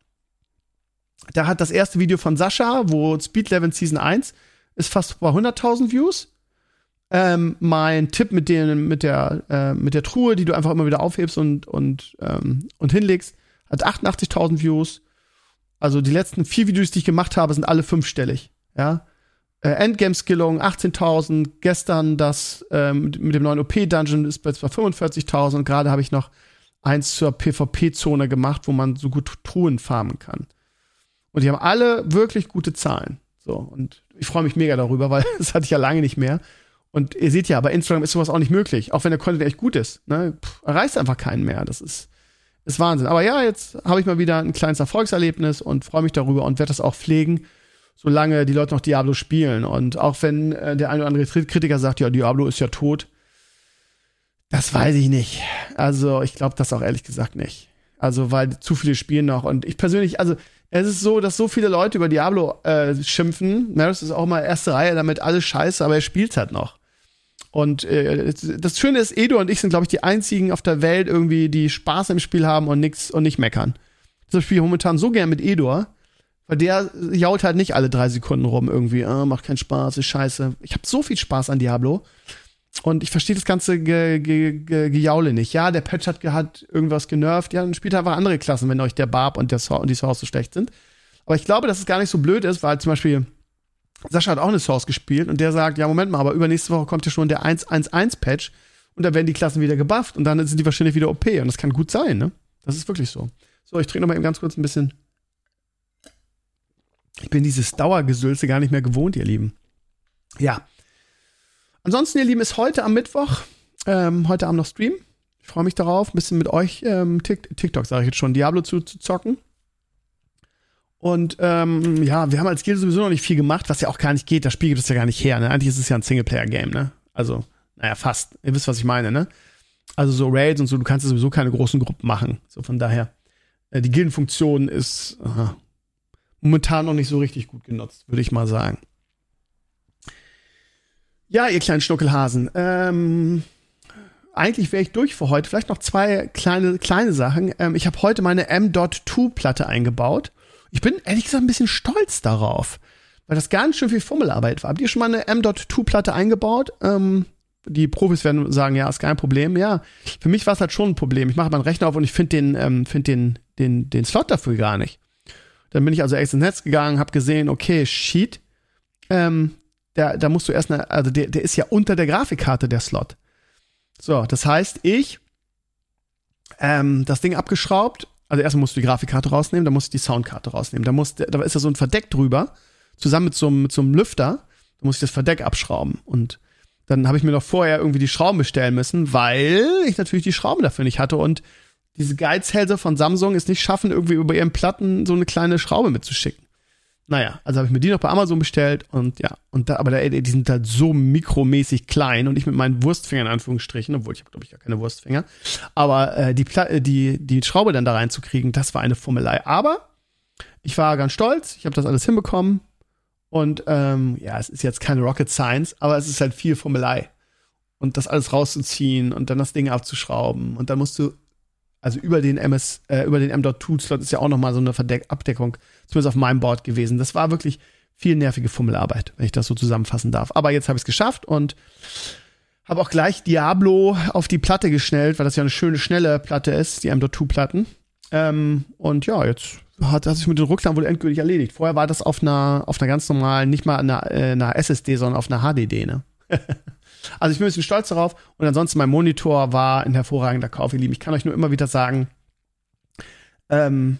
Da hat das erste Video von Sascha, wo Speed Level Season 1 ist fast bei 100.000 Views. Ähm, mein Tipp mit, den, mit, der, äh, mit der Truhe, die du einfach immer wieder aufhebst und, und, ähm, und hinlegst, hat 88.000 Views. Also die letzten vier Videos, die ich gemacht habe, sind alle fünfstellig. Ja. Äh, Endgame-Skillung 18.000. Gestern das ähm, mit dem neuen OP-Dungeon ist bei 45.000. Und gerade habe ich noch eins zur PvP-Zone gemacht, wo man so gut Truhen farmen kann. Und die haben alle wirklich gute Zahlen. So, und ich freue mich mega darüber, weil das hatte ich ja lange nicht mehr. Und ihr seht ja, bei Instagram ist sowas auch nicht möglich. Auch wenn der Content echt gut ist. Ne? Pff, erreicht einfach keinen mehr. Das ist, ist Wahnsinn. Aber ja, jetzt habe ich mal wieder ein kleines Erfolgserlebnis und freue mich darüber und werde das auch pflegen, solange die Leute noch Diablo spielen. Und auch wenn äh, der eine oder andere Kritiker sagt, ja, Diablo ist ja tot. Das weiß ich nicht. Also, ich glaube das auch ehrlich gesagt nicht. Also, weil zu viele spielen noch. Und ich persönlich, also, es ist so, dass so viele Leute über Diablo äh, schimpfen. Maris ist auch mal erste Reihe damit alles scheiße, aber er spielt halt noch. Und äh, das Schöne ist, Edo und ich sind, glaube ich, die einzigen auf der Welt irgendwie, die Spaß im Spiel haben und nix und nicht meckern. Das spiele ich momentan so gern mit Edor, weil der jault halt nicht alle drei Sekunden rum irgendwie, ah, macht keinen Spaß, ist scheiße. Ich habe so viel Spaß an Diablo. Und ich verstehe das ganze Ge Ge Ge Gejaule nicht. Ja, der Patch hat, hat irgendwas genervt. Ja, dann spielt einfach andere Klassen, wenn euch der Barb und, der so und die Source so schlecht sind. Aber ich glaube, dass es gar nicht so blöd ist, weil zum Beispiel Sascha hat auch eine Source gespielt und der sagt, ja, Moment mal, aber übernächste Woche kommt ja schon der 1.1.1-Patch und da werden die Klassen wieder gebufft und dann sind die wahrscheinlich wieder OP und das kann gut sein, ne? Das ist wirklich so. So, ich trinke noch mal eben ganz kurz ein bisschen. Ich bin dieses Dauergesülze gar nicht mehr gewohnt, ihr Lieben. Ja. Ansonsten, ihr Lieben, ist heute am Mittwoch, ähm, heute Abend noch Stream. Ich freue mich darauf, ein bisschen mit euch ähm, TikTok, sage ich jetzt schon, Diablo zu, zu zocken. Und ähm, ja, wir haben als Guild sowieso noch nicht viel gemacht, was ja auch gar nicht geht. Das Spiel gibt es ja gar nicht her. Ne? Eigentlich ist es ja ein Singleplayer-Game, ne? Also, naja, fast. Ihr wisst, was ich meine, ne? Also so Raids und so, du kannst sowieso keine großen Gruppen machen. So von daher, äh, die Gildenfunktion ist aha, momentan noch nicht so richtig gut genutzt, würde ich mal sagen. Ja, ihr kleinen Schnuckelhasen. Ähm, eigentlich wäre ich durch für heute. Vielleicht noch zwei kleine, kleine Sachen. Ähm, ich habe heute meine M.2-Platte eingebaut. Ich bin ehrlich gesagt ein bisschen stolz darauf, weil das ganz schön viel Fummelarbeit war. Habt ihr schon mal eine M.2-Platte eingebaut? Ähm, die Profis werden sagen, ja, ist kein Problem. Ja, für mich war es halt schon ein Problem. Ich mache meinen Rechner auf und ich finde den, ähm, find den, den, den Slot dafür gar nicht. Dann bin ich also echt ins Netz gegangen, habe gesehen, okay, Sheet, ähm, da, da musst du erst, eine, also der, der ist ja unter der Grafikkarte, der Slot. So, das heißt, ich ähm, das Ding abgeschraubt, also erstmal musst du die Grafikkarte rausnehmen, dann musst du die Soundkarte rausnehmen. Da, muss, da ist ja so ein Verdeck drüber, zusammen mit so, mit so einem Lüfter. Da muss ich das Verdeck abschrauben. Und dann habe ich mir noch vorher irgendwie die Schrauben bestellen müssen, weil ich natürlich die Schrauben dafür nicht hatte. Und diese Geizhälse von Samsung es nicht schaffen, irgendwie über ihren Platten so eine kleine Schraube mitzuschicken. Naja, also habe ich mir die noch bei Amazon bestellt und ja, und da, aber da, die sind halt so mikromäßig klein und ich mit meinen Wurstfingern in Anführungsstrichen, obwohl ich habe glaube ich gar keine Wurstfinger, aber äh, die, die, die Schraube dann da reinzukriegen, das war eine Fummelei. Aber ich war ganz stolz, ich habe das alles hinbekommen und ähm, ja, es ist jetzt keine Rocket Science, aber es ist halt viel Fummelei und das alles rauszuziehen und dann das Ding abzuschrauben und dann musst du also über den MS, äh, über den M.2-Slot ist ja auch nochmal so eine Verdeck Abdeckung, zumindest auf meinem Board gewesen. Das war wirklich viel nervige Fummelarbeit, wenn ich das so zusammenfassen darf. Aber jetzt habe ich es geschafft und habe auch gleich Diablo auf die Platte geschnellt, weil das ja eine schöne, schnelle Platte ist, die M.2-Platten. Ähm, und ja, jetzt hat, hat sich mit dem Rückladen wohl endgültig erledigt. Vorher war das auf einer, auf einer ganz normalen, nicht mal einer, äh, einer SSD, sondern auf einer HDD, ne? Also ich bin ein bisschen stolz darauf. Und ansonsten mein Monitor war ein hervorragender Kauf, ihr Lieben. Ich kann euch nur immer wieder sagen, ähm,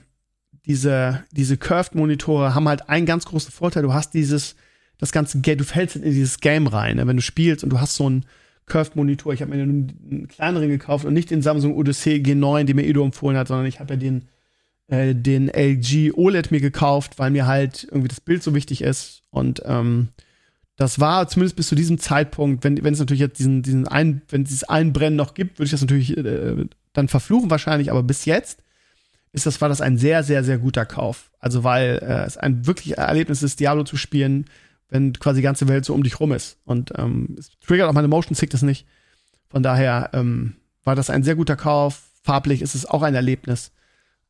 diese, diese Curved-Monitore haben halt einen ganz großen Vorteil. Du hast dieses, das ganze Game, du fällst in dieses Game rein, ne? wenn du spielst und du hast so einen Curved-Monitor. Ich habe mir einen kleineren gekauft und nicht den Samsung Odyssey G9, den mir Edo empfohlen hat, sondern ich habe ja den, äh, den LG OLED mir gekauft, weil mir halt irgendwie das Bild so wichtig ist. Und ähm, das war zumindest bis zu diesem Zeitpunkt, wenn, wenn es natürlich jetzt diesen, diesen ein, wenn es dieses Einbrennen noch gibt, würde ich das natürlich äh, dann verfluchen wahrscheinlich, aber bis jetzt ist das, war das ein sehr, sehr, sehr guter Kauf. Also weil äh, es ein wirklich Erlebnis ist, Diablo zu spielen, wenn quasi die ganze Welt so um dich rum ist. Und ähm, es triggert auch meine Motion Sickness nicht. Von daher ähm, war das ein sehr guter Kauf. Farblich ist es auch ein Erlebnis.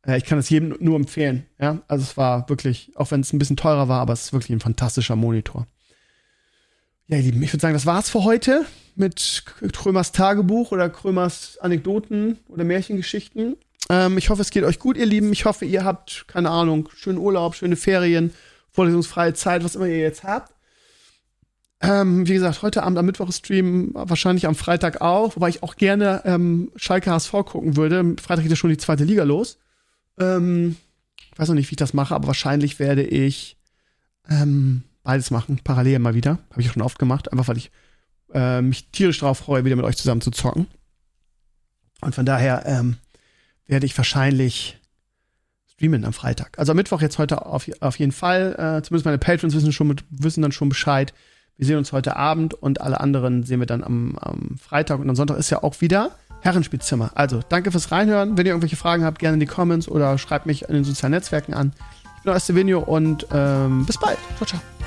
Äh, ich kann es jedem nur empfehlen. Ja, also es war wirklich, auch wenn es ein bisschen teurer war, aber es ist wirklich ein fantastischer Monitor. Ja, ihr Lieben, ich würde sagen, das war's für heute mit Krömers Tagebuch oder Krömers Anekdoten oder Märchengeschichten. Ähm, ich hoffe, es geht euch gut, ihr Lieben. Ich hoffe, ihr habt, keine Ahnung, schönen Urlaub, schöne Ferien, vorlesungsfreie Zeit, was immer ihr jetzt habt. Ähm, wie gesagt, heute Abend am Mittwoch streamen, wahrscheinlich am Freitag auch, wobei ich auch gerne ähm, Schalke HSV gucken würde. Freitag geht ja schon die zweite Liga los. Ähm, ich weiß noch nicht, wie ich das mache, aber wahrscheinlich werde ich ähm, beides machen, parallel mal wieder. Habe ich schon oft gemacht, einfach weil ich äh, mich tierisch darauf freue, wieder mit euch zusammen zu zocken. Und von daher ähm, werde ich wahrscheinlich streamen am Freitag. Also am Mittwoch jetzt heute auf, auf jeden Fall. Äh, zumindest meine Patrons wissen, schon, wissen dann schon Bescheid. Wir sehen uns heute Abend und alle anderen sehen wir dann am, am Freitag. Und am Sonntag ist ja auch wieder Herrenspielzimmer. Also danke fürs Reinhören. Wenn ihr irgendwelche Fragen habt, gerne in die Comments oder schreibt mich in den sozialen Netzwerken an. Ich bin Stevenio und ähm, bis bald. Ciao, ciao.